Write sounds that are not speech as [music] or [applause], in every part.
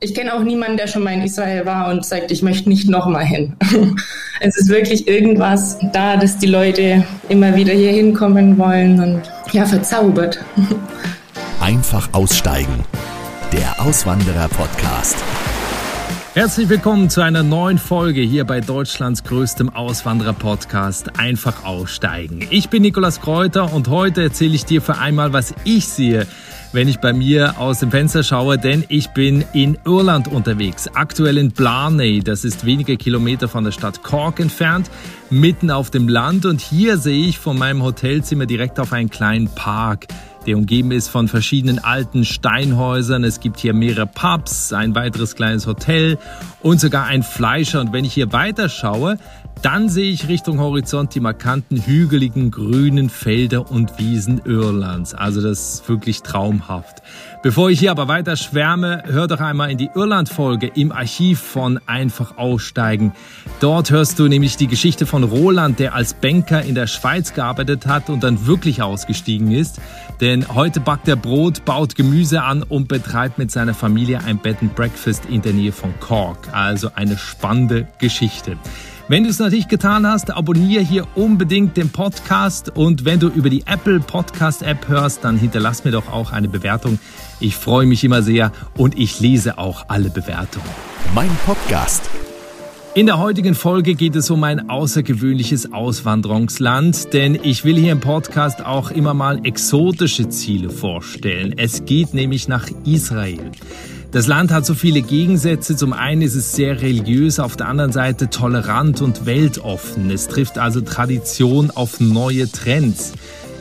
ich kenne auch niemanden, der schon mal in Israel war und sagt, ich möchte nicht nochmal hin. [laughs] es ist wirklich irgendwas da, dass die Leute immer wieder hier hinkommen wollen und ja, verzaubert. [laughs] Einfach aussteigen. Der Auswanderer-Podcast. Herzlich willkommen zu einer neuen Folge hier bei Deutschlands größtem Auswanderer-Podcast Einfach aussteigen. Ich bin Nikolas Kräuter und heute erzähle ich dir für einmal, was ich sehe, wenn ich bei mir aus dem Fenster schaue, denn ich bin in Irland unterwegs, aktuell in Blarney, das ist wenige Kilometer von der Stadt Cork entfernt, mitten auf dem Land und hier sehe ich von meinem Hotelzimmer direkt auf einen kleinen Park der umgeben ist von verschiedenen alten Steinhäusern. Es gibt hier mehrere Pubs, ein weiteres kleines Hotel und sogar ein Fleischer. Und wenn ich hier weiter schaue, dann sehe ich Richtung Horizont die markanten hügeligen grünen Felder und Wiesen Irlands. Also das ist wirklich traumhaft. Bevor ich hier aber weiter schwärme, hör doch einmal in die Irland-Folge im Archiv von Einfach aussteigen. Dort hörst du nämlich die Geschichte von Roland, der als Banker in der Schweiz gearbeitet hat und dann wirklich ausgestiegen ist. Denn heute backt er Brot, baut Gemüse an und betreibt mit seiner Familie ein Bed and Breakfast in der Nähe von Cork. Also eine spannende Geschichte. Wenn du es noch nicht getan hast, abonniere hier unbedingt den Podcast und wenn du über die Apple Podcast App hörst, dann hinterlass mir doch auch eine Bewertung. Ich freue mich immer sehr und ich lese auch alle Bewertungen. Mein Podcast. In der heutigen Folge geht es um ein außergewöhnliches Auswanderungsland, denn ich will hier im Podcast auch immer mal exotische Ziele vorstellen. Es geht nämlich nach Israel. Das Land hat so viele Gegensätze. Zum einen ist es sehr religiös, auf der anderen Seite tolerant und weltoffen. Es trifft also Tradition auf neue Trends.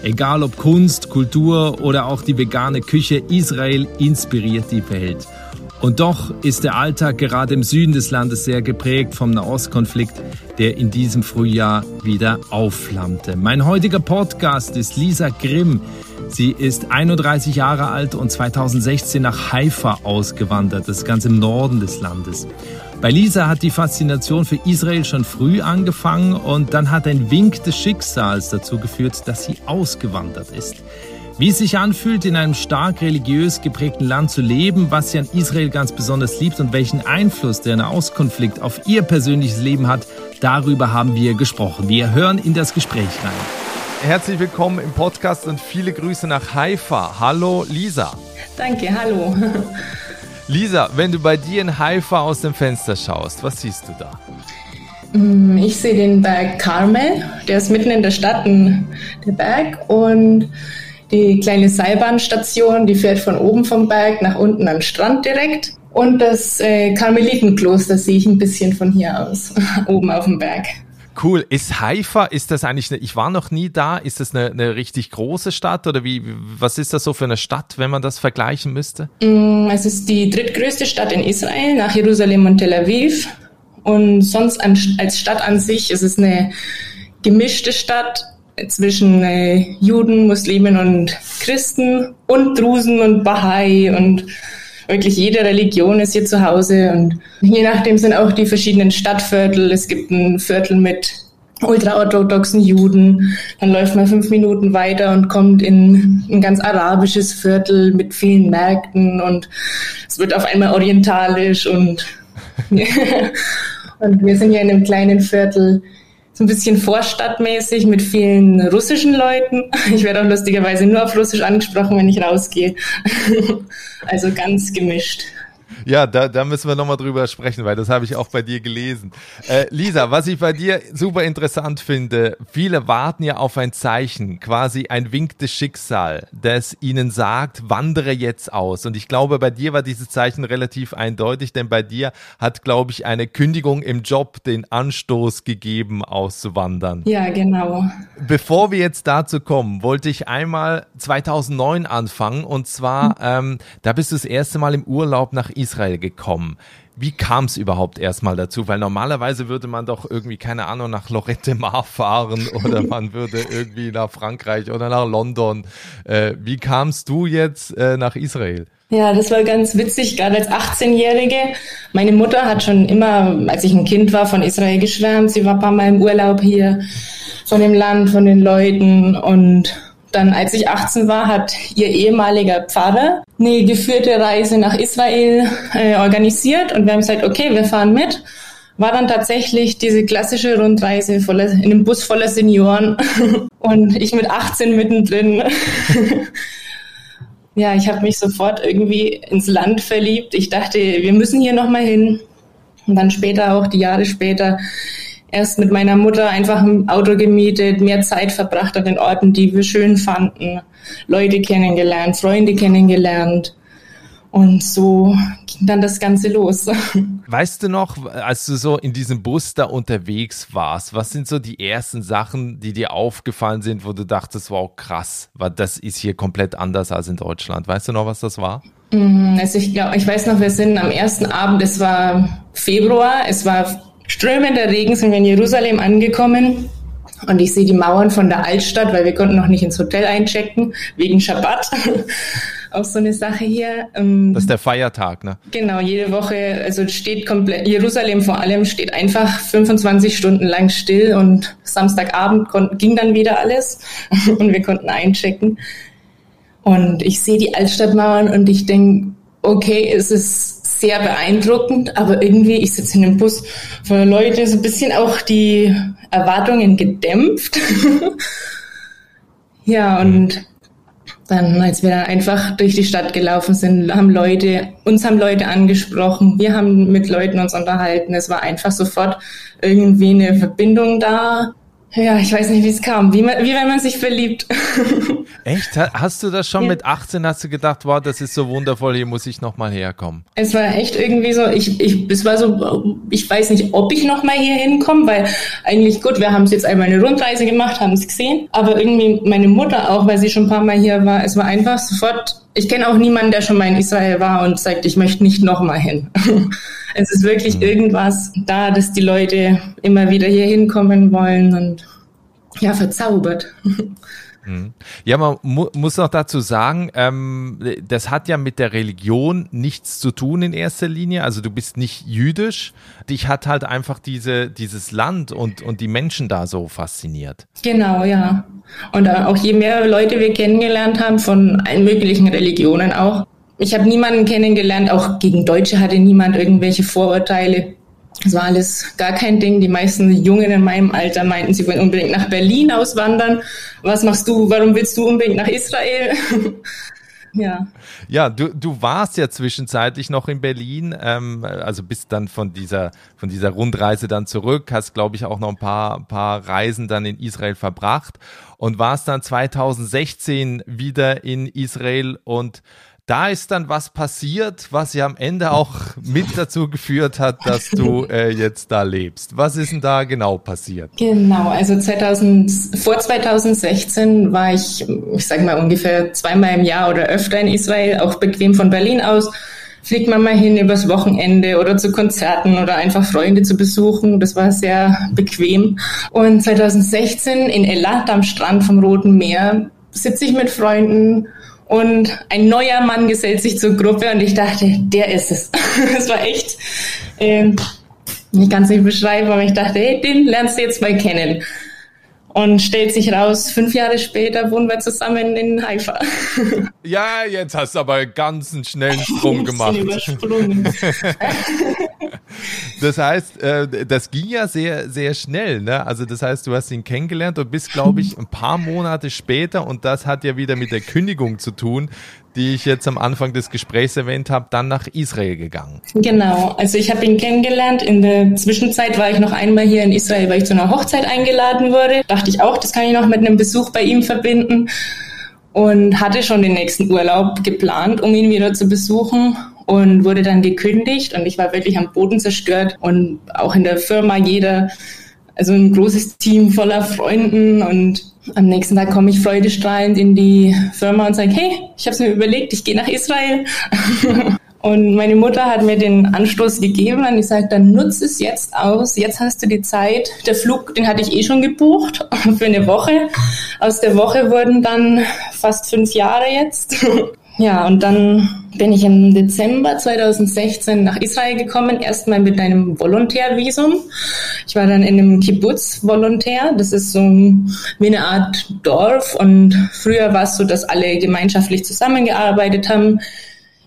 Egal ob Kunst, Kultur oder auch die vegane Küche, Israel inspiriert die Welt. Und doch ist der Alltag gerade im Süden des Landes sehr geprägt vom Nahostkonflikt, der in diesem Frühjahr wieder aufflammte. Mein heutiger Podcast ist Lisa Grimm. Sie ist 31 Jahre alt und 2016 nach Haifa ausgewandert, das ist ganz im Norden des Landes. Bei Lisa hat die Faszination für Israel schon früh angefangen und dann hat ein Wink des Schicksals dazu geführt, dass sie ausgewandert ist. Wie es sich anfühlt, in einem stark religiös geprägten Land zu leben, was sie an Israel ganz besonders liebt und welchen Einfluss der Nahostkonflikt auf ihr persönliches Leben hat, darüber haben wir gesprochen. Wir hören in das Gespräch rein. Herzlich willkommen im Podcast und viele Grüße nach Haifa. Hallo Lisa. Danke, hallo. [laughs] Lisa, wenn du bei dir in Haifa aus dem Fenster schaust, was siehst du da? Mm, ich sehe den Berg Carmel, der ist mitten in der Stadt, der Berg, und die kleine Seilbahnstation, die fährt von oben vom Berg nach unten an den Strand direkt. Und das äh, Karmelitenkloster sehe ich ein bisschen von hier aus, [laughs] oben auf dem Berg. Cool. Ist Haifa, ist das eigentlich, eine, ich war noch nie da, ist das eine, eine richtig große Stadt oder wie, was ist das so für eine Stadt, wenn man das vergleichen müsste? Mm, es ist die drittgrößte Stadt in Israel nach Jerusalem und Tel Aviv. Und sonst als Stadt an sich ist es eine gemischte Stadt zwischen äh, Juden, Muslimen und Christen und Drusen und Bahai und wirklich jede Religion ist hier zu Hause und je nachdem sind auch die verschiedenen Stadtviertel. Es gibt ein Viertel mit ultraorthodoxen Juden. Dann läuft man fünf Minuten weiter und kommt in ein ganz arabisches Viertel mit vielen Märkten und es wird auf einmal orientalisch und, [laughs] und wir sind hier in einem kleinen Viertel so ein bisschen vorstadtmäßig mit vielen russischen Leuten. Ich werde auch lustigerweise nur auf Russisch angesprochen, wenn ich rausgehe. [laughs] Also ganz gemischt. Ja, da, da müssen wir nochmal drüber sprechen, weil das habe ich auch bei dir gelesen. Äh, Lisa, was ich bei dir super interessant finde, viele warten ja auf ein Zeichen, quasi ein Wink des Schicksal, das ihnen sagt, wandere jetzt aus. Und ich glaube, bei dir war dieses Zeichen relativ eindeutig, denn bei dir hat, glaube ich, eine Kündigung im Job den Anstoß gegeben, auszuwandern. Ja, genau. Bevor wir jetzt dazu kommen, wollte ich einmal 2009 anfangen und zwar, ähm, da bist du das erste Mal im Urlaub nach Israel Israel gekommen. Wie kam es überhaupt erstmal dazu? Weil normalerweise würde man doch irgendwie, keine Ahnung, nach Lorette Mar fahren [laughs] oder man würde irgendwie nach Frankreich oder nach London. Äh, wie kamst du jetzt äh, nach Israel? Ja, das war ganz witzig, gerade als 18-Jährige. Meine Mutter hat schon immer, als ich ein Kind war, von Israel geschwärmt. Sie war ein paar Mal im Urlaub hier, von dem Land, von den Leuten und dann, als ich 18 war, hat ihr ehemaliger Pfarrer eine geführte Reise nach Israel äh, organisiert und wir haben gesagt, okay, wir fahren mit. War dann tatsächlich diese klassische Rundreise voller, in einem Bus voller Senioren [laughs] und ich mit 18 mittendrin. [laughs] ja, ich habe mich sofort irgendwie ins Land verliebt. Ich dachte, wir müssen hier nochmal hin. Und dann später, auch die Jahre später, erst mit meiner Mutter einfach ein Auto gemietet, mehr Zeit verbracht an den Orten, die wir schön fanden, Leute kennengelernt, Freunde kennengelernt. Und so ging dann das Ganze los. [laughs] Weißt du noch, als du so in diesem Bus da unterwegs warst, was sind so die ersten Sachen, die dir aufgefallen sind, wo du dachtest, wow, krass, weil das ist hier komplett anders als in Deutschland. Weißt du noch, was das war? Mm, also ich glaube, ich weiß noch, wir sind am ersten Abend, es war Februar, es war strömender Regen, sind wir in Jerusalem angekommen. Und ich sehe die Mauern von der Altstadt, weil wir konnten noch nicht ins Hotel einchecken, wegen Schabbat. [laughs] Auch so eine Sache hier. Ähm, das ist der Feiertag, ne? Genau, jede Woche, also steht komplett, Jerusalem vor allem steht einfach 25 Stunden lang still und Samstagabend ging dann wieder alles [laughs] und wir konnten einchecken. Und ich sehe die Altstadtmauern und ich denke, okay, es ist sehr beeindruckend, aber irgendwie, ich sitze in einem Bus voller Leute, so ein bisschen auch die Erwartungen gedämpft. [laughs] ja, und dann, als wir da einfach durch die Stadt gelaufen sind, haben Leute, uns haben Leute angesprochen, wir haben mit Leuten uns unterhalten. Es war einfach sofort irgendwie eine Verbindung da. Ja, ich weiß nicht, wie es kam. Wie, man, wie wenn man sich verliebt. [laughs] Echt? Hast du das schon ja. mit 18, hast du gedacht, wow, das ist so wundervoll, hier muss ich nochmal herkommen? Es war echt irgendwie so, ich, ich, es war so, ich weiß nicht, ob ich nochmal hier hinkomme, weil eigentlich gut, wir haben es jetzt einmal eine Rundreise gemacht, haben es gesehen, aber irgendwie meine Mutter auch, weil sie schon ein paar Mal hier war, es war einfach sofort, ich kenne auch niemanden, der schon mal in Israel war und sagt, ich möchte nicht nochmal hin. [laughs] es ist wirklich mhm. irgendwas da, dass die Leute immer wieder hier hinkommen wollen und ja, verzaubert. [laughs] Mhm. Ja, man mu muss auch dazu sagen, ähm, das hat ja mit der Religion nichts zu tun in erster Linie. Also du bist nicht jüdisch. Dich hat halt einfach diese, dieses Land und, und die Menschen da so fasziniert. Genau, ja. Und auch je mehr Leute wir kennengelernt haben, von allen möglichen Religionen auch. Ich habe niemanden kennengelernt, auch gegen Deutsche hatte niemand irgendwelche Vorurteile. Das war alles gar kein Ding. Die meisten Jungen in meinem Alter meinten, sie wollen unbedingt nach Berlin auswandern. Was machst du? Warum willst du unbedingt nach Israel? [laughs] ja. Ja, du, du warst ja zwischenzeitlich noch in Berlin, ähm, also bist dann von dieser, von dieser Rundreise dann zurück, hast, glaube ich, auch noch ein paar, paar Reisen dann in Israel verbracht und warst dann 2016 wieder in Israel und da ist dann was passiert, was ja am Ende auch mit dazu geführt hat, dass du äh, jetzt da lebst. Was ist denn da genau passiert? Genau, also 2000, vor 2016 war ich, ich sage mal ungefähr zweimal im Jahr oder öfter in Israel, auch bequem von Berlin aus. Fliegt man mal hin übers Wochenende oder zu Konzerten oder einfach Freunde zu besuchen. Das war sehr bequem. Und 2016 in Elat am Strand vom Roten Meer sitze ich mit Freunden und ein neuer Mann gesellt sich zur Gruppe und ich dachte, der ist es. [laughs] Es war echt, äh, ich kann es nicht beschreiben, aber ich dachte, hey, den lernst du jetzt mal kennen. Und stellt sich raus, fünf Jahre später wohnen wir zusammen in Haifa. [laughs] Ja, jetzt hast du aber ganz einen schnellen [laughs] Sprung gemacht. Das heißt, äh, das ging ja sehr, sehr schnell. Ne? Also das heißt, du hast ihn kennengelernt und bist, glaube ich, ein paar Monate später, und das hat ja wieder mit der Kündigung zu tun, die ich jetzt am Anfang des Gesprächs erwähnt habe, dann nach Israel gegangen. Genau, also ich habe ihn kennengelernt. In der Zwischenzeit war ich noch einmal hier in Israel, weil ich zu einer Hochzeit eingeladen wurde. Dachte ich auch, das kann ich noch mit einem Besuch bei ihm verbinden und hatte schon den nächsten Urlaub geplant, um ihn wieder zu besuchen und wurde dann gekündigt und ich war wirklich am Boden zerstört und auch in der Firma jeder, also ein großes Team voller Freunden und am nächsten Tag komme ich freudestrahlend in die Firma und sage, hey, ich habe es mir überlegt, ich gehe nach Israel. [laughs] Und meine Mutter hat mir den Anstoß gegeben und ich sage, dann nutze es jetzt aus. Jetzt hast du die Zeit. Der Flug, den hatte ich eh schon gebucht [laughs] für eine Woche. Aus der Woche wurden dann fast fünf Jahre jetzt. [laughs] Ja, und dann bin ich im Dezember 2016 nach Israel gekommen, erstmal mit einem Volontärvisum. Ich war dann in einem Kibbutz Volontär. Das ist so wie eine Art Dorf und früher war es so, dass alle gemeinschaftlich zusammengearbeitet haben.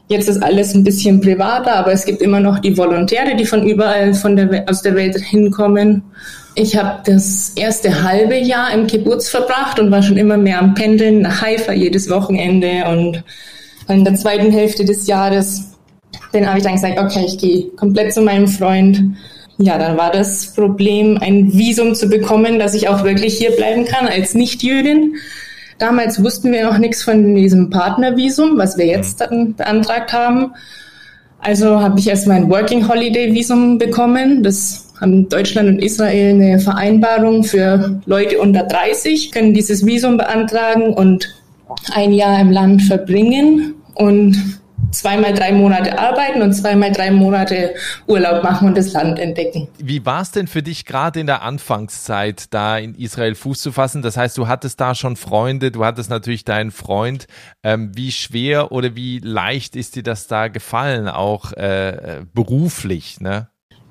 Jetzt ist alles ein bisschen privater, aber es gibt immer noch die Volontäre, die von überall von der, aus der Welt hinkommen. Ich habe das erste halbe Jahr im Kibbutz verbracht und war schon immer mehr am Pendeln nach Haifa jedes Wochenende und in der zweiten Hälfte des Jahres, dann habe ich dann gesagt, okay, ich gehe komplett zu meinem Freund. Ja, dann war das Problem, ein Visum zu bekommen, dass ich auch wirklich hier bleiben kann als Nicht-Jüdin. Damals wussten wir noch nichts von diesem Partnervisum, was wir jetzt dann beantragt haben. Also habe ich erst mein Working Holiday Visum bekommen. Das haben Deutschland und Israel eine Vereinbarung für Leute unter 30, können dieses Visum beantragen und ein Jahr im Land verbringen und zweimal drei Monate arbeiten und zweimal drei Monate Urlaub machen und das Land entdecken. Wie war es denn für dich gerade in der Anfangszeit, da in Israel Fuß zu fassen? Das heißt, du hattest da schon Freunde, du hattest natürlich deinen Freund. Ähm, wie schwer oder wie leicht ist dir das da gefallen, auch äh, beruflich? Ne?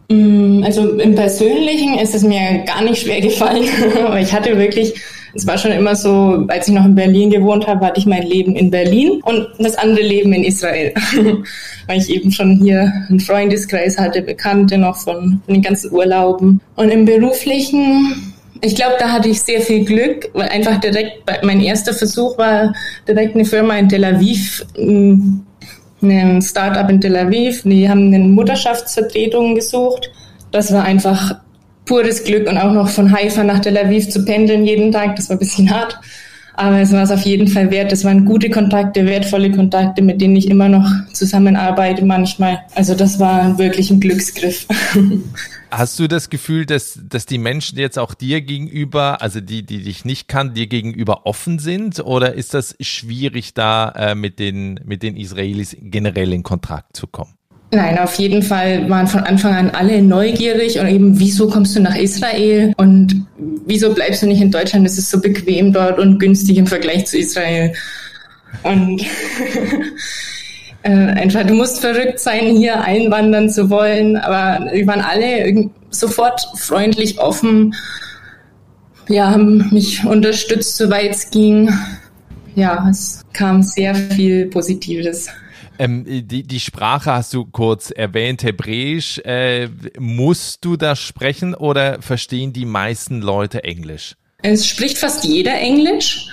Mm, also im Persönlichen ist es mir gar nicht schwer gefallen, [laughs] aber ich hatte wirklich es war schon immer so, als ich noch in Berlin gewohnt habe, hatte ich mein Leben in Berlin und das andere Leben in Israel. [laughs] Weil ich eben schon hier einen Freundeskreis hatte, Bekannte noch von, von den ganzen Urlauben. Und im beruflichen, ich glaube, da hatte ich sehr viel Glück, weil einfach direkt, mein erster Versuch war direkt eine Firma in Tel Aviv, ein Startup in Tel Aviv, die haben eine Mutterschaftsvertretung gesucht. Das war einfach pures Glück und auch noch von Haifa nach Tel Aviv zu pendeln jeden Tag, das war ein bisschen [laughs] hart. Aber es war es auf jeden Fall wert. Das waren gute Kontakte, wertvolle Kontakte, mit denen ich immer noch zusammenarbeite manchmal. Also das war wirklich ein Glücksgriff. [laughs] Hast du das Gefühl, dass, dass die Menschen jetzt auch dir gegenüber, also die, die dich nicht kann, dir gegenüber offen sind? Oder ist das schwierig, da äh, mit, den, mit den Israelis generell in Kontakt zu kommen? Nein, auf jeden Fall waren von Anfang an alle neugierig und eben, wieso kommst du nach Israel und wieso bleibst du nicht in Deutschland? Es ist so bequem dort und günstig im Vergleich zu Israel. Und [laughs] äh, einfach, du musst verrückt sein, hier einwandern zu wollen. Aber wir waren alle sofort freundlich offen. Ja, haben mich unterstützt, soweit es ging. Ja, es kam sehr viel Positives. Ähm, die, die Sprache hast du kurz erwähnt, Hebräisch. Äh, musst du das sprechen oder verstehen die meisten Leute Englisch? Es spricht fast jeder Englisch.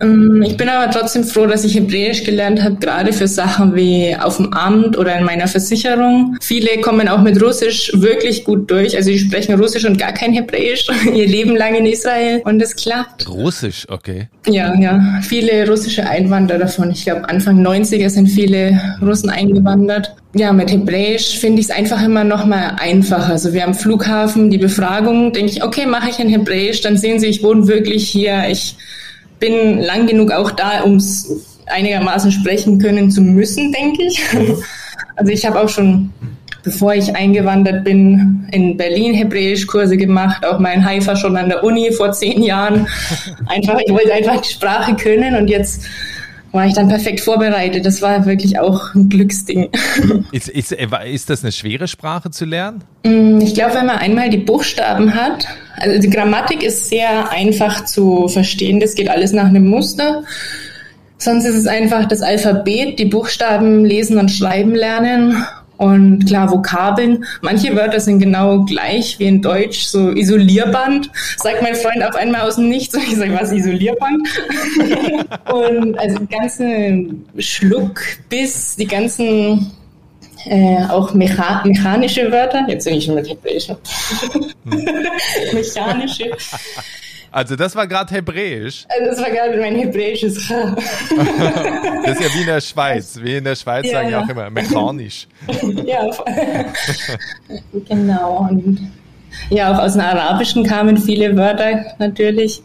Ähm, ich bin aber trotzdem froh, dass ich Hebräisch gelernt habe, gerade für Sachen wie auf dem Amt oder in meiner Versicherung. Viele kommen auch mit Russisch wirklich gut durch. Also die sprechen Russisch und gar kein Hebräisch [laughs] ihr Leben lang in Israel und es klappt. Russisch, okay. Ja, ja. Viele russische Einwanderer davon. Ich glaube, Anfang 90er sind viele Russen eingewandert. Ja, mit Hebräisch finde ich es einfach immer noch mal einfacher. Also wir am Flughafen die Befragung, denke ich, okay, mache ich in Hebräisch, dann sehen Sie, ich wohne wirklich hier. Ich bin lang genug auch da, um es einigermaßen sprechen können zu müssen, denke ich. [laughs] Also ich habe auch schon, bevor ich eingewandert bin, in Berlin Hebräischkurse gemacht, auch mein Haifa schon an der Uni vor zehn Jahren. [laughs] Einfach, ich wollte einfach die Sprache können und jetzt war ich dann perfekt vorbereitet. Das war wirklich auch ein Glücksding. [laughs] Ist, ist, äh, ist das eine schwere Sprache zu lernen? Mm, ich glaube, wenn man einmal die Buchstaben hat, also die Grammatik ist sehr einfach zu verstehen. Das geht alles nach einem Muster. Sonst ist es einfach das Alphabet, die Buchstaben lesen und schreiben lernen und klar, Vokabeln. Manche Wörter sind genau gleich wie in Deutsch, so Isolierband. Sagt mein Freund auf einmal aus dem Nichts. Ich sage, was Isolierband? [laughs] und also die ganzen Schluck, Biss, die ganzen äh, auch mecha mechanische Wörter. Jetzt bin ich schon mit Hebräisch. [laughs] mechanische. Also das war gerade Hebräisch. Also das war gerade mein Hebräisches. [laughs] das ist ja wie in der Schweiz. Wie in der Schweiz ja, sagen ja auch immer mechanisch. [laughs] ja, genau. Und ja, auch aus dem Arabischen kamen viele Wörter natürlich.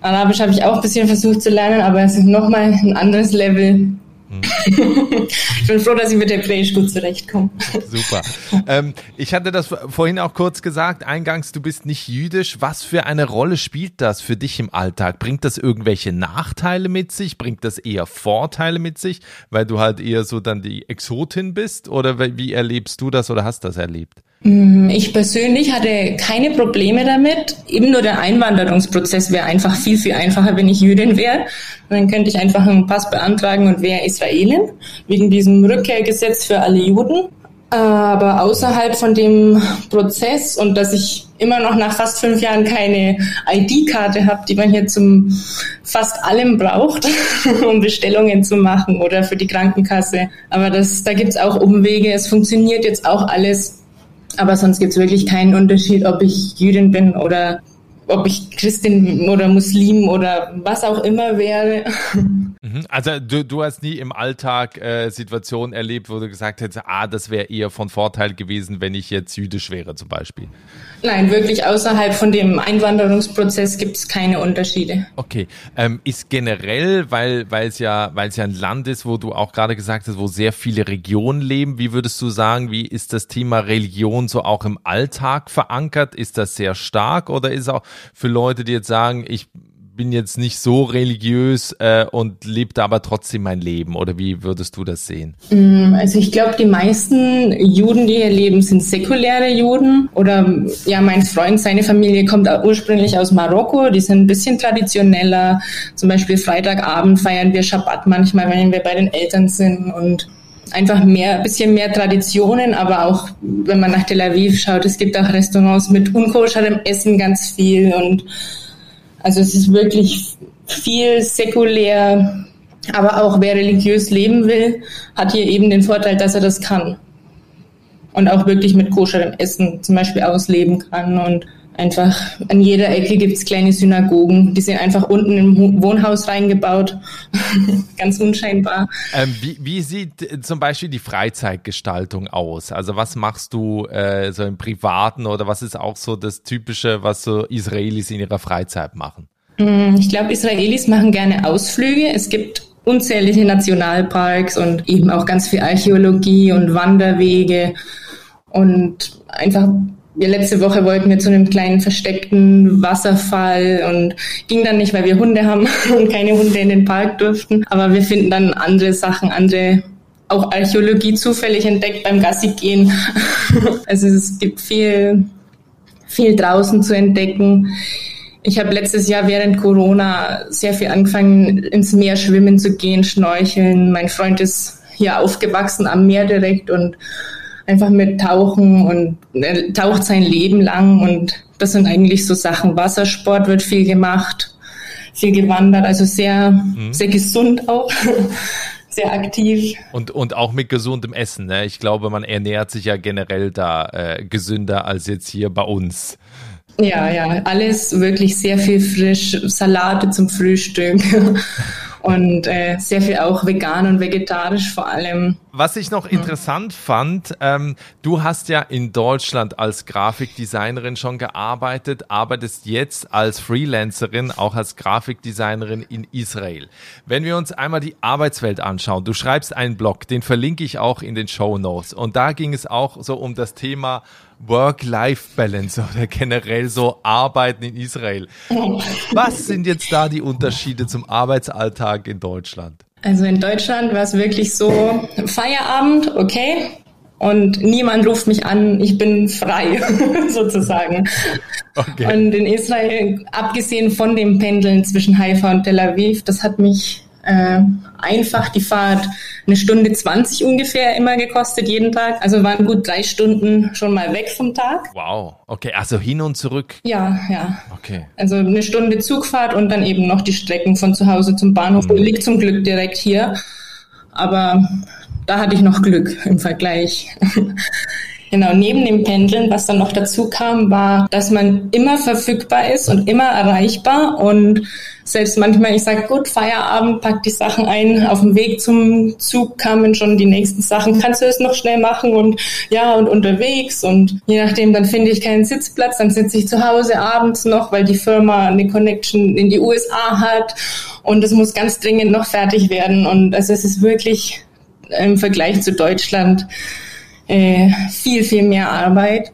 Arabisch habe ich auch ein bisschen versucht zu lernen, aber es ist nochmal ein anderes Level. Ich bin froh, dass ich mit Hebräisch gut zurechtkomme. Super. Ähm, ich hatte das vorhin auch kurz gesagt, eingangs, du bist nicht jüdisch. Was für eine Rolle spielt das für dich im Alltag? Bringt das irgendwelche Nachteile mit sich? Bringt das eher Vorteile mit sich, weil du halt eher so dann die Exotin bist? Oder wie erlebst du das oder hast das erlebt? Mm, ich persönlich hatte keine Probleme damit. Eben nur der Einwanderungsprozess wäre einfach viel, viel einfacher, wenn ich Jüdin wäre. Dann könnte ich einfach einen Pass beantragen und wäre Israelin, wegen diesem Rückkehrgesetz für alle Juden. Aber außerhalb von dem Prozess und dass ich immer noch nach fast fünf Jahren keine ID-Karte habe, die man hier zum fast allem braucht, [laughs] um Bestellungen zu machen oder für die Krankenkasse. Aber das, da gibt's auch Umwege. Es funktioniert jetzt auch alles aber sonst gibt es wirklich keinen Unterschied, ob ich Jüdin bin oder ob ich Christin oder Muslim oder was auch immer wäre. Mhm. Also du, du hast nie im Alltag äh, Situationen erlebt, wo du gesagt hättest, ah, das wäre eher von Vorteil gewesen, wenn ich jetzt jüdisch wäre zum Beispiel. Nein, wirklich außerhalb von dem Einwanderungsprozess gibt es keine Unterschiede. Okay, ähm, ist generell, weil es ja weil es ja ein Land ist, wo du auch gerade gesagt hast, wo sehr viele Regionen leben. Wie würdest du sagen, wie ist das Thema Religion so auch im Alltag verankert? Ist das sehr stark oder ist auch für Leute, die jetzt sagen, ich bin jetzt nicht so religiös äh, und lebe da aber trotzdem mein Leben? Oder wie würdest du das sehen? Mm, also ich glaube, die meisten Juden, die hier leben, sind säkuläre Juden. Oder ja, mein Freund, seine Familie kommt ursprünglich aus Marokko. Die sind ein bisschen traditioneller. Zum Beispiel Freitagabend feiern wir Schabbat manchmal, wenn wir bei den Eltern sind und einfach mehr, ein bisschen mehr Traditionen, aber auch, wenn man nach Tel Aviv schaut, es gibt auch Restaurants mit unkoscherem Essen ganz viel und also es ist wirklich viel säkulär, aber auch wer religiös leben will, hat hier eben den Vorteil, dass er das kann. Und auch wirklich mit koscherem Essen zum Beispiel ausleben kann und einfach an jeder Ecke gibt's kleine Synagogen. Die sind einfach unten im Wohnhaus reingebaut. [laughs] Ganz unscheinbar. Ähm, wie, wie, sieht äh, zum Beispiel die Freizeitgestaltung aus? Also was machst du äh, so im Privaten oder was ist auch so das Typische, was so Israelis in ihrer Freizeit machen? Mm, ich glaube, Israelis machen gerne Ausflüge. Es gibt unzählige Nationalparks und eben auch ganz viel Archäologie und Wanderwege und einfach wir letzte Woche wollten wir zu einem kleinen versteckten Wasserfall und ging dann nicht, weil wir Hunde haben [laughs] und keine Hunde in den Park durften. Aber wir finden dann andere Sachen, andere auch Archäologie zufällig entdeckt beim Gassi gehen. [laughs] Also es gibt viel, viel draußen zu entdecken. Ich habe letztes Jahr während Corona sehr viel angefangen, ins Meer schwimmen zu gehen, schnorcheln. Mein Freund ist hier aufgewachsen am Meer direkt und einfach mit Tauchen und er taucht sein Leben lang und das sind eigentlich so Sachen. Wassersport wird viel gemacht, viel gewandert, also sehr, mhm. sehr gesund auch. [laughs] sehr aktiv. Und, und auch mit gesundem Essen. Ne? Ich glaube, man ernährt sich ja generell da äh, gesünder als jetzt hier bei uns. Ja, ja, alles wirklich sehr viel frisch, Salate zum Frühstück [laughs] und äh, sehr viel auch vegan und vegetarisch vor allem. Was ich noch interessant fand, ähm, du hast ja in Deutschland als Grafikdesignerin schon gearbeitet, arbeitest jetzt als Freelancerin, auch als Grafikdesignerin in Israel. Wenn wir uns einmal die Arbeitswelt anschauen, du schreibst einen Blog, den verlinke ich auch in den Show Notes. Und da ging es auch so um das Thema Work-Life-Balance oder generell so Arbeiten in Israel. Was sind jetzt da die Unterschiede zum Arbeitsalltag in Deutschland? Also in Deutschland war es wirklich so, Feierabend, okay, und niemand ruft mich an, ich bin frei, [laughs] sozusagen. Okay. Und in Israel, abgesehen von dem Pendeln zwischen Haifa und Tel Aviv, das hat mich äh, einfach die Fahrt eine Stunde 20 ungefähr immer gekostet, jeden Tag. Also waren gut drei Stunden schon mal weg vom Tag. Wow, okay, also hin und zurück. Ja, ja. Okay. Also eine Stunde Zugfahrt und dann eben noch die Strecken von zu Hause zum Bahnhof. Mhm. Liegt zum Glück direkt hier. Aber da hatte ich noch Glück im Vergleich. [laughs] Genau, neben dem Pendeln, was dann noch dazu kam, war, dass man immer verfügbar ist und immer erreichbar und selbst manchmal, ich sage, gut, Feierabend, pack die Sachen ein, auf dem Weg zum Zug kamen schon die nächsten Sachen, kannst du es noch schnell machen und ja, und unterwegs und je nachdem, dann finde ich keinen Sitzplatz, dann sitze ich zu Hause abends noch, weil die Firma eine Connection in die USA hat und es muss ganz dringend noch fertig werden und also es ist wirklich im Vergleich zu Deutschland äh, viel, viel mehr Arbeit.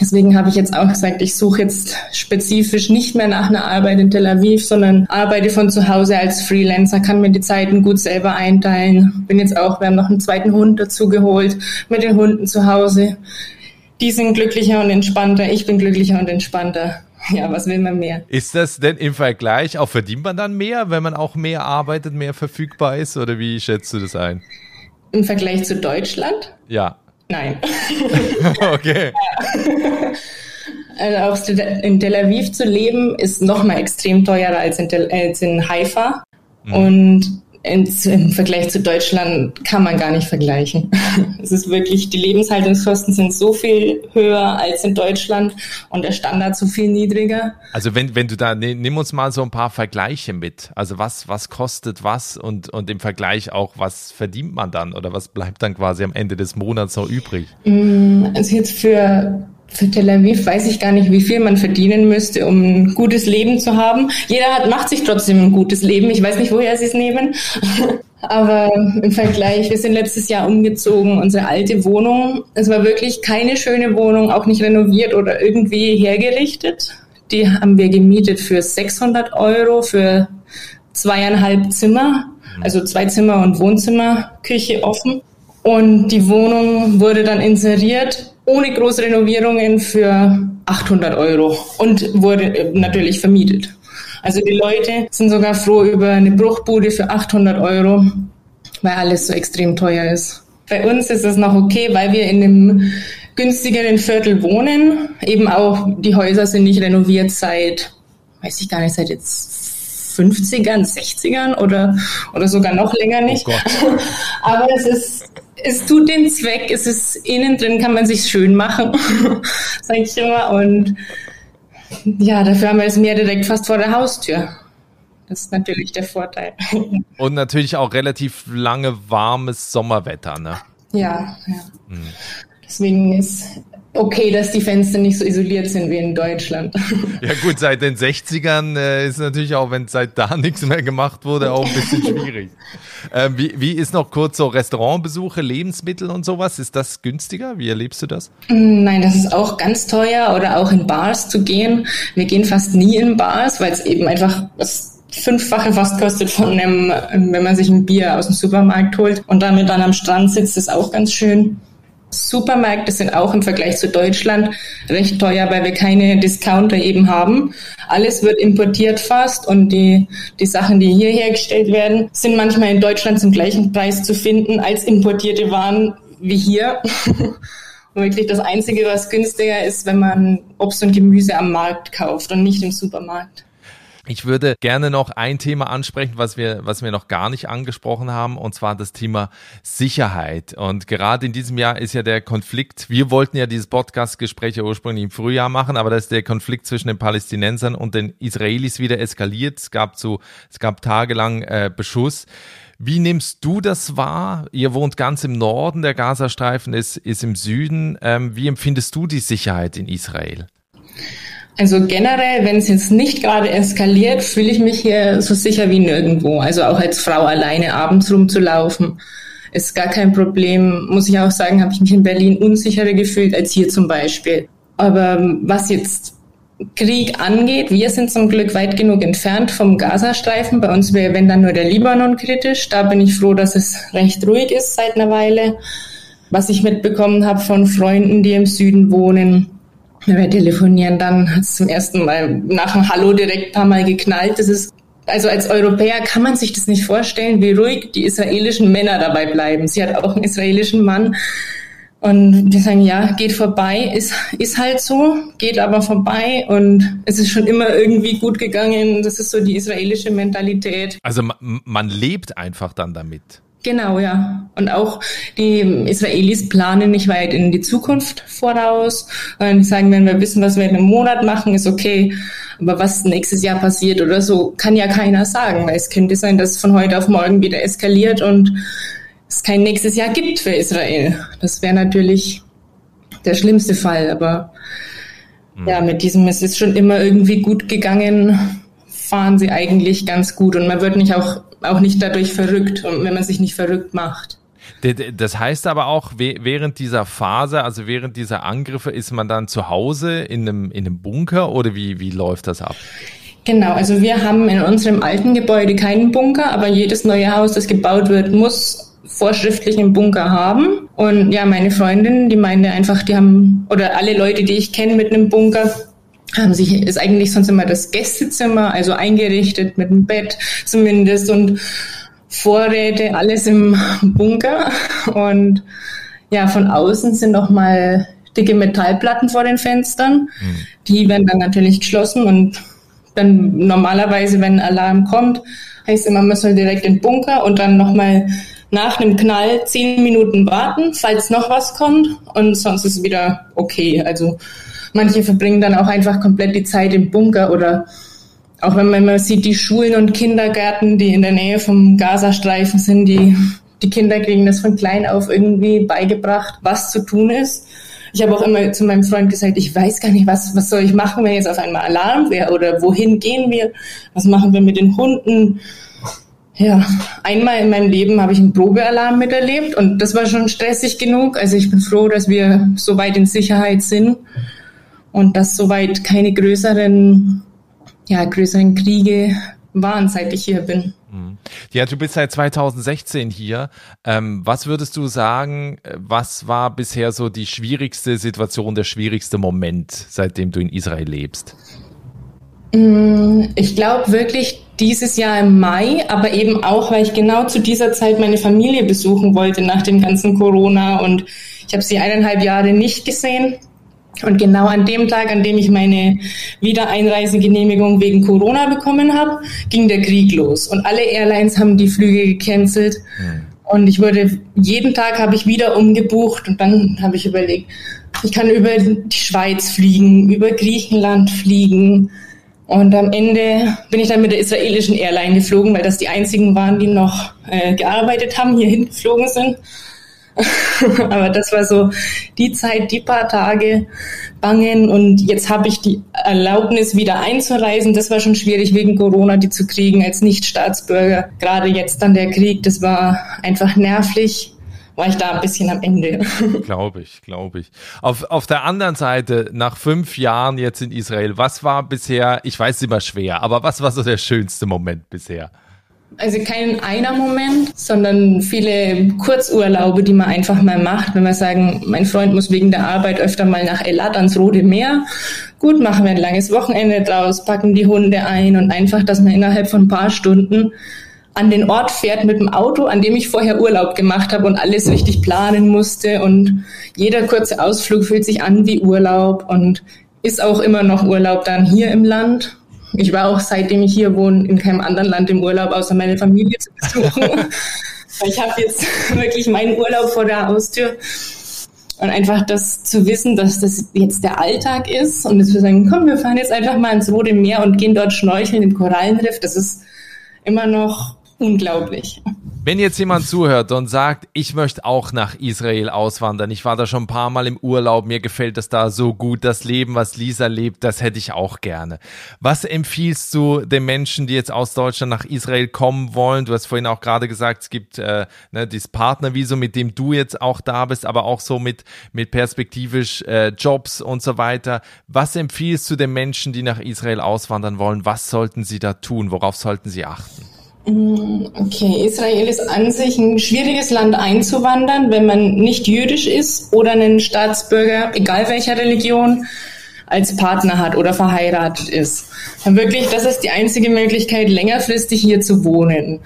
Deswegen habe ich jetzt auch gesagt, ich suche jetzt spezifisch nicht mehr nach einer Arbeit in Tel Aviv, sondern arbeite von zu Hause als Freelancer, kann mir die Zeiten gut selber einteilen. Bin jetzt auch, wir haben noch einen zweiten Hund dazu geholt, mit den Hunden zu Hause. Die sind glücklicher und entspannter, ich bin glücklicher und entspannter. Ja, was will man mehr? Ist das denn im Vergleich, auch verdient man dann mehr, wenn man auch mehr arbeitet, mehr verfügbar ist? Oder wie schätzt du das ein? Im Vergleich zu Deutschland? Ja. Nein. [laughs] okay. Also auch in Tel Aviv zu leben ist noch mal extrem teurer als in, Tel, als in Haifa. Mhm. Und im Vergleich zu Deutschland kann man gar nicht vergleichen. [laughs] Es ist wirklich, die Lebenshaltungskosten sind so viel höher als in Deutschland und der Standard so viel niedriger. Also wenn, wenn du da, ne, nimm uns mal so ein paar Vergleiche mit. Also was, was kostet was und, und im Vergleich auch, was verdient man dann oder was bleibt dann quasi am Ende des Monats noch übrig? Mm, also jetzt für für Tel Aviv weiß ich gar nicht, wie viel man verdienen müsste, um ein gutes Leben zu haben. Jeder hat, macht sich trotzdem ein gutes Leben. Ich weiß nicht, woher sie es nehmen. [laughs] Aber im Vergleich, wir sind letztes Jahr umgezogen, unsere alte Wohnung. Es war wirklich keine schöne Wohnung, auch nicht renoviert oder irgendwie hergerichtet. Die haben wir gemietet für 600 Euro für zweieinhalb Zimmer, also zwei Zimmer und Wohnzimmer, Küche offen. Und die Wohnung wurde dann inseriert ohne Großrenovierungen für 800 Euro und wurde äh, natürlich vermietet. Also die Leute sind sogar froh über eine Bruchbude für 800 Euro, weil alles so extrem teuer ist. Bei uns ist es noch okay, weil wir in einem günstigeren Viertel wohnen. Eben auch die Häuser sind nicht renoviert seit, weiß ich gar nicht, seit jetzt 50ern, 60ern oder, oder sogar noch länger nicht. Oh [laughs] Aber es ist es tut den Zweck, es ist innen drin, kann man sich schön machen, [laughs] sage ich immer. Und ja, dafür haben wir das Meer direkt fast vor der Haustür. Das ist natürlich der Vorteil. [laughs] Und natürlich auch relativ lange warmes Sommerwetter, ne? Ja, ja. Mhm. Deswegen ist okay, dass die Fenster nicht so isoliert sind wie in Deutschland. [laughs] Ja gut, seit den 60ern äh, ist natürlich auch, wenn seit da [laughs] nichts mehr gemacht wurde, auch ein bisschen [laughs] schwierig. Ähm, wie, wie ist noch kurz so Restaurantbesuche, Lebensmittel und sowas? Ist das günstiger? Wie erlebst du das? Nein, das ist auch ganz teuer oder auch in Bars zu gehen. Wir gehen fast nie in Bars, weil es eben einfach das fünffache fast kostet von einem, wenn man sich ein Bier aus dem Supermarkt holt und damit dann am Strand sitzt, ist auch ganz schön. Supermärkte sind auch im Vergleich zu Deutschland recht teuer, weil wir keine Discounter eben haben. Alles wird importiert fast und die, die Sachen, die hier hergestellt werden, sind manchmal in Deutschland zum gleichen Preis zu finden als importierte Waren wie hier. [laughs] und wirklich das Einzige, was günstiger ist, wenn man Obst und Gemüse am Markt kauft und nicht im Supermarkt. Ich würde gerne noch ein Thema ansprechen, was wir, was wir noch gar nicht angesprochen haben, und zwar das Thema Sicherheit. Und gerade in diesem Jahr ist ja der Konflikt, wir wollten ja dieses Podcast-Gespräch ursprünglich im Frühjahr machen, aber da ist der Konflikt zwischen den Palästinensern und den Israelis wieder eskaliert. Es gab so, es gab tagelang äh, Beschuss. Wie nimmst du das wahr? Ihr wohnt ganz im Norden, der Gazastreifen ist, ist im Süden. Ähm, wie empfindest du die Sicherheit in Israel? Also generell, wenn es jetzt nicht gerade eskaliert, fühle ich mich hier so sicher wie nirgendwo. Also auch als Frau alleine abends rumzulaufen, ist gar kein Problem. Muss ich auch sagen, habe ich mich in Berlin unsicherer gefühlt als hier zum Beispiel. Aber was jetzt Krieg angeht, wir sind zum Glück weit genug entfernt vom Gazastreifen. Bei uns wäre, wenn dann nur der Libanon kritisch. Da bin ich froh, dass es recht ruhig ist seit einer Weile. Was ich mitbekommen habe von Freunden, die im Süden wohnen, wenn wir telefonieren, dann hat es zum ersten Mal nach dem Hallo direkt ein paar Mal geknallt. Das ist also als Europäer kann man sich das nicht vorstellen, wie ruhig die israelischen Männer dabei bleiben. Sie hat auch einen israelischen Mann. Und die sagen, ja, geht vorbei, ist, ist halt so, geht aber vorbei und es ist schon immer irgendwie gut gegangen. Das ist so die israelische Mentalität. Also man, man lebt einfach dann damit. Genau, ja. Und auch die Israelis planen nicht weit in die Zukunft voraus. Und sagen, wenn wir wissen, was wir in einem Monat machen, ist okay. Aber was nächstes Jahr passiert oder so, kann ja keiner sagen, weil es könnte sein, dass es von heute auf morgen wieder eskaliert und es kein nächstes Jahr gibt für Israel. Das wäre natürlich der schlimmste Fall. Aber mhm. ja, mit diesem, es ist schon immer irgendwie gut gegangen, fahren sie eigentlich ganz gut und man wird nicht auch auch nicht dadurch verrückt, wenn man sich nicht verrückt macht. Das heißt aber auch, während dieser Phase, also während dieser Angriffe, ist man dann zu Hause in einem, in einem Bunker oder wie, wie läuft das ab? Genau, also wir haben in unserem alten Gebäude keinen Bunker, aber jedes neue Haus, das gebaut wird, muss vorschriftlich einen Bunker haben. Und ja, meine Freundin, die meinte einfach, die haben, oder alle Leute, die ich kenne mit einem Bunker, haben sich, ist eigentlich sonst immer das Gästezimmer, also eingerichtet mit einem Bett zumindest und Vorräte, alles im Bunker. Und ja, von außen sind noch mal dicke Metallplatten vor den Fenstern. Mhm. Die werden dann natürlich geschlossen und dann normalerweise, wenn ein Alarm kommt, heißt immer, man soll direkt in den Bunker und dann nochmal nach einem Knall zehn Minuten warten, falls noch was kommt und sonst ist es wieder okay. Also Manche verbringen dann auch einfach komplett die Zeit im Bunker oder auch wenn man mal sieht, die Schulen und Kindergärten, die in der Nähe vom Gazastreifen sind, die, die Kinder kriegen das von klein auf irgendwie beigebracht, was zu tun ist. Ich habe auch immer zu meinem Freund gesagt, ich weiß gar nicht, was, was soll ich machen, wenn jetzt auf einmal Alarm wäre oder wohin gehen wir? Was machen wir mit den Hunden? Ja, einmal in meinem Leben habe ich einen Probealarm miterlebt und das war schon stressig genug. Also ich bin froh, dass wir so weit in Sicherheit sind und dass soweit keine größeren, ja, größeren Kriege waren, seit ich hier bin. Mhm. Ja, du bist seit 2016 hier. Ähm, was würdest du sagen, was war bisher so die schwierigste Situation, der schwierigste Moment, seitdem du in Israel lebst? Mm, ich glaube wirklich dieses Jahr im Mai, aber eben auch, weil ich genau zu dieser Zeit meine Familie besuchen wollte nach dem ganzen Corona und ich habe sie eineinhalb Jahre nicht gesehen und genau an dem Tag, an dem ich meine Wiedereinreisegenehmigung wegen Corona bekommen habe, ging der Krieg los. Und alle Airlines haben die Flüge gecancelt. Mhm. Und ich wurde, jeden Tag habe ich wieder umgebucht. Und dann habe ich überlegt, ich kann über die Schweiz fliegen, über Griechenland fliegen. Und am Ende bin ich dann mit der israelischen Airline geflogen, weil das die einzigen waren, die noch äh, gearbeitet haben, hier hingeflogen sind. [laughs] Aber das war so die Zeit, die paar Tage bangen und jetzt habe ich die Erlaubnis, wieder einzureisen. Das war schon schwierig wegen Corona, die zu kriegen als Nicht-Staatsbürger. Gerade jetzt dann der Krieg, das war einfach nervlich war ich da ein bisschen am Ende. [laughs] Glaube ich, glaube ich. Auf, auf der anderen Seite, nach fünf Jahren jetzt in Israel, was war bisher, ich weiß immer schwer, aber was war so der schönste Moment bisher? Also kein einer Moment, sondern viele Kurzurlaube, die man einfach mal macht. Wenn wir sagen, mein Freund muss wegen der Arbeit öfter mal nach Elat ans Rote Meer. Gut, machen wir ein langes Wochenende draus, packen die Hunde ein und einfach, dass man innerhalb von ein paar Stunden an den Ort fährt mit dem Auto, an dem ich vorher Urlaub gemacht habe und alles richtig planen musste. Und jeder kurze Ausflug fühlt sich an wie Urlaub und ist auch immer noch Urlaub dann hier im Land. Ich war auch seitdem ich hier wohne in keinem anderen Land im Urlaub, außer meine Familie zu besuchen. [laughs] ich habe jetzt [laughs] wirklich meinen Urlaub vor der Haustür. Und einfach das zu wissen, dass das jetzt der Alltag ist und dass wir sagen, komm, wir fahren jetzt einfach mal ins Rote Meer und gehen dort schnorcheln im Korallenriff, das ist immer noch unglaublich. Wenn jetzt jemand zuhört und sagt, ich möchte auch nach Israel auswandern, ich war da schon ein paar Mal im Urlaub, mir gefällt das da so gut, das Leben, was Lisa lebt, das hätte ich auch gerne. Was empfiehlst du den Menschen, die jetzt aus Deutschland nach Israel kommen wollen? Du hast vorhin auch gerade gesagt, es gibt äh, ne, dieses Partnervisum, mit dem du jetzt auch da bist, aber auch so mit, mit perspektivisch äh, Jobs und so weiter. Was empfiehlst du den Menschen, die nach Israel auswandern wollen? Was sollten sie da tun? Worauf sollten sie achten? Mm, okay, Israel ist an sich ein schwieriges Land einzuwandern, wenn man nicht jüdisch ist oder einen Staatsbürger, egal welcher Religion, als Partner hat oder verheiratet ist. Dann wirklich, das ist die einzige Möglichkeit, längerfristig hier zu wohnen.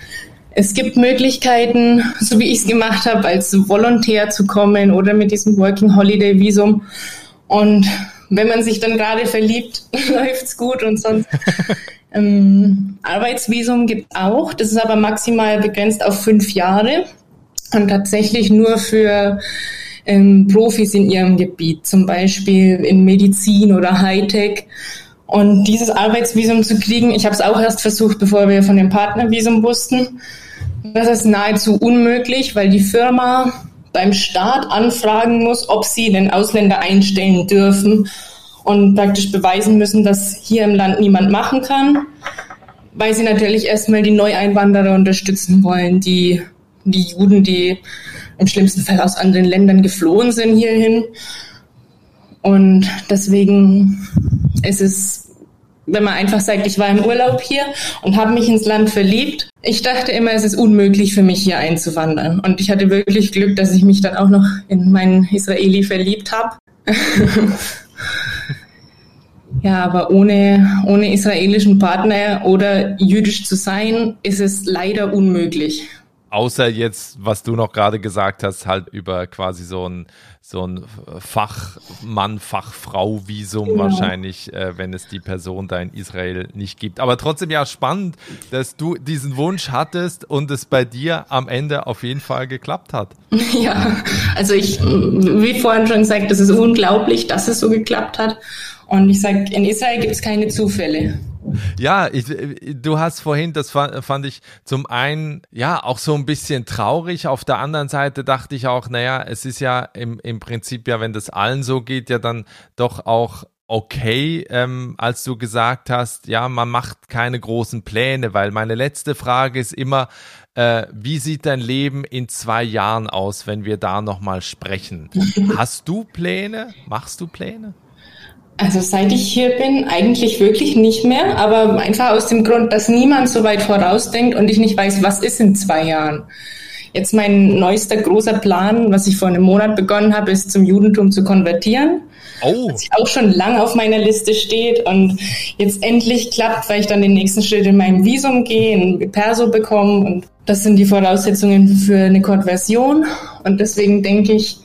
Es gibt Möglichkeiten, so wie ich es gemacht habe, als Volontär zu kommen oder mit diesem Working Holiday Visum. Und wenn man sich dann gerade verliebt, [laughs] läuft's gut und sonst [laughs] ähm, Arbeitsvisum gibt auch, das ist aber maximal begrenzt auf fünf Jahre. und tatsächlich nur für ähm, Profis in ihrem Gebiet, zum Beispiel in Medizin oder Hightech. Und dieses Arbeitsvisum zu kriegen, ich habe es auch erst versucht, bevor wir von dem Partnervisum wussten. Das ist nahezu unmöglich, weil die Firma beim Staat anfragen muss, ob sie den Ausländer einstellen dürfen und praktisch beweisen müssen, dass hier im Land niemand machen kann, weil sie natürlich erstmal die Neueinwanderer unterstützen wollen, die, die Juden, die im schlimmsten Fall aus anderen Ländern geflohen sind hierhin. Und deswegen ist es, wenn man einfach sagt, ich war im Urlaub hier und habe mich ins Land verliebt. Ich dachte immer, es ist unmöglich für mich hier einzuwandern. Und ich hatte wirklich Glück, dass ich mich dann auch noch in meinen Israeli verliebt habe. [laughs] ja, aber ohne, ohne israelischen Partner oder jüdisch zu sein, ist es leider unmöglich. Außer jetzt, was du noch gerade gesagt hast, halt über quasi so ein, so ein Fachmann, Fachfrau-Visum genau. wahrscheinlich, äh, wenn es die Person da in Israel nicht gibt. Aber trotzdem ja spannend, dass du diesen Wunsch hattest und es bei dir am Ende auf jeden Fall geklappt hat. [laughs] Ja, also ich, wie vorhin schon gesagt, es ist unglaublich, dass es so geklappt hat. Und ich sage, in Israel gibt es keine Zufälle. Ja, ich, du hast vorhin, das fand ich zum einen ja auch so ein bisschen traurig. Auf der anderen Seite dachte ich auch, naja, es ist ja im, im Prinzip ja, wenn das allen so geht, ja dann doch auch okay, ähm, als du gesagt hast, ja, man macht keine großen Pläne, weil meine letzte Frage ist immer, äh, wie sieht dein Leben in zwei Jahren aus, wenn wir da nochmal sprechen? [laughs] Hast du Pläne? Machst du Pläne? Also seit ich hier bin, eigentlich wirklich nicht mehr, aber einfach aus dem Grund, dass niemand so weit vorausdenkt und ich nicht weiß, was ist in zwei Jahren. Jetzt mein neuester großer Plan, was ich vor einem Monat begonnen habe, ist zum Judentum zu konvertieren. Oh. Was auch schon lange auf meiner Liste steht und jetzt endlich klappt, weil ich dann den nächsten Schritt in meinem Visum gehe, ein Perso bekomme und das sind die Voraussetzungen für eine Konversion und deswegen denke ich,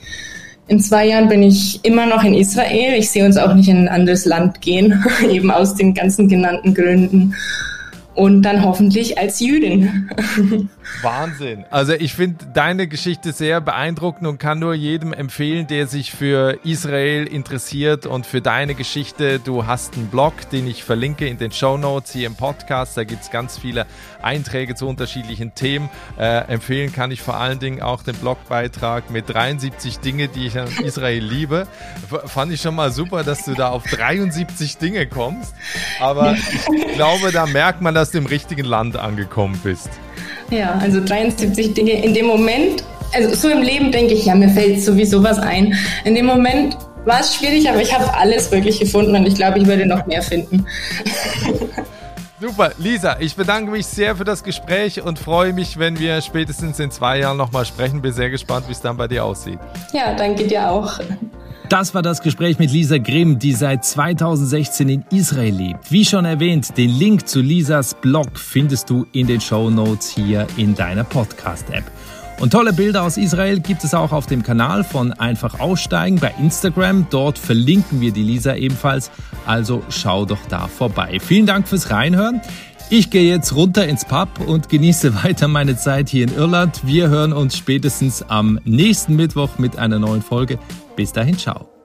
in zwei Jahren bin ich immer noch in Israel. Ich sehe uns auch nicht in ein anderes Land gehen, [laughs] eben aus den ganzen genannten Gründen und dann hoffentlich als Jüdin. [laughs] Wahnsinn. Also ich finde deine Geschichte sehr beeindruckend und kann nur jedem empfehlen, der sich für Israel interessiert und für deine Geschichte. Du hast einen Blog, den ich verlinke in den Show Notes hier im Podcast. Da gibt es ganz viele Einträge zu unterschiedlichen Themen. Äh, empfehlen kann ich vor allen Dingen auch den Blogbeitrag mit 73 Dinge, die ich an Israel liebe. F fand ich schon mal super, dass du da auf 73 Dinge kommst. Aber ich glaube, da merkt man, dass dass du im richtigen Land angekommen bist. Ja, also 73 Dinge in dem Moment, also so im Leben denke ich, ja, mir fällt sowieso was ein. In dem Moment war es schwierig, aber ich habe alles wirklich gefunden und ich glaube, ich würde noch mehr finden. [laughs] Super, Lisa, ich bedanke mich sehr für das Gespräch und freue mich, wenn wir spätestens in zwei Jahren nochmal sprechen. Bin sehr gespannt, wie es dann bei dir aussieht. Ja, danke dir auch. Das war das Gespräch mit Lisa Grimm, die seit 2016 in Israel lebt. Wie schon erwähnt, den Link zu Lisas Blog findest du in den Show Notes hier in deiner Podcast-App. Und tolle Bilder aus Israel gibt es auch auf dem Kanal von Einfach Aussteigen bei Instagram. Dort verlinken wir die Lisa ebenfalls. Also schau doch da vorbei. Vielen Dank fürs Reinhören. Ich gehe jetzt runter ins Pub und genieße [laughs] weiter meine Zeit hier in Irland. Wir hören uns spätestens am nächsten Mittwoch mit einer neuen Folge. Bis dahin, ciao.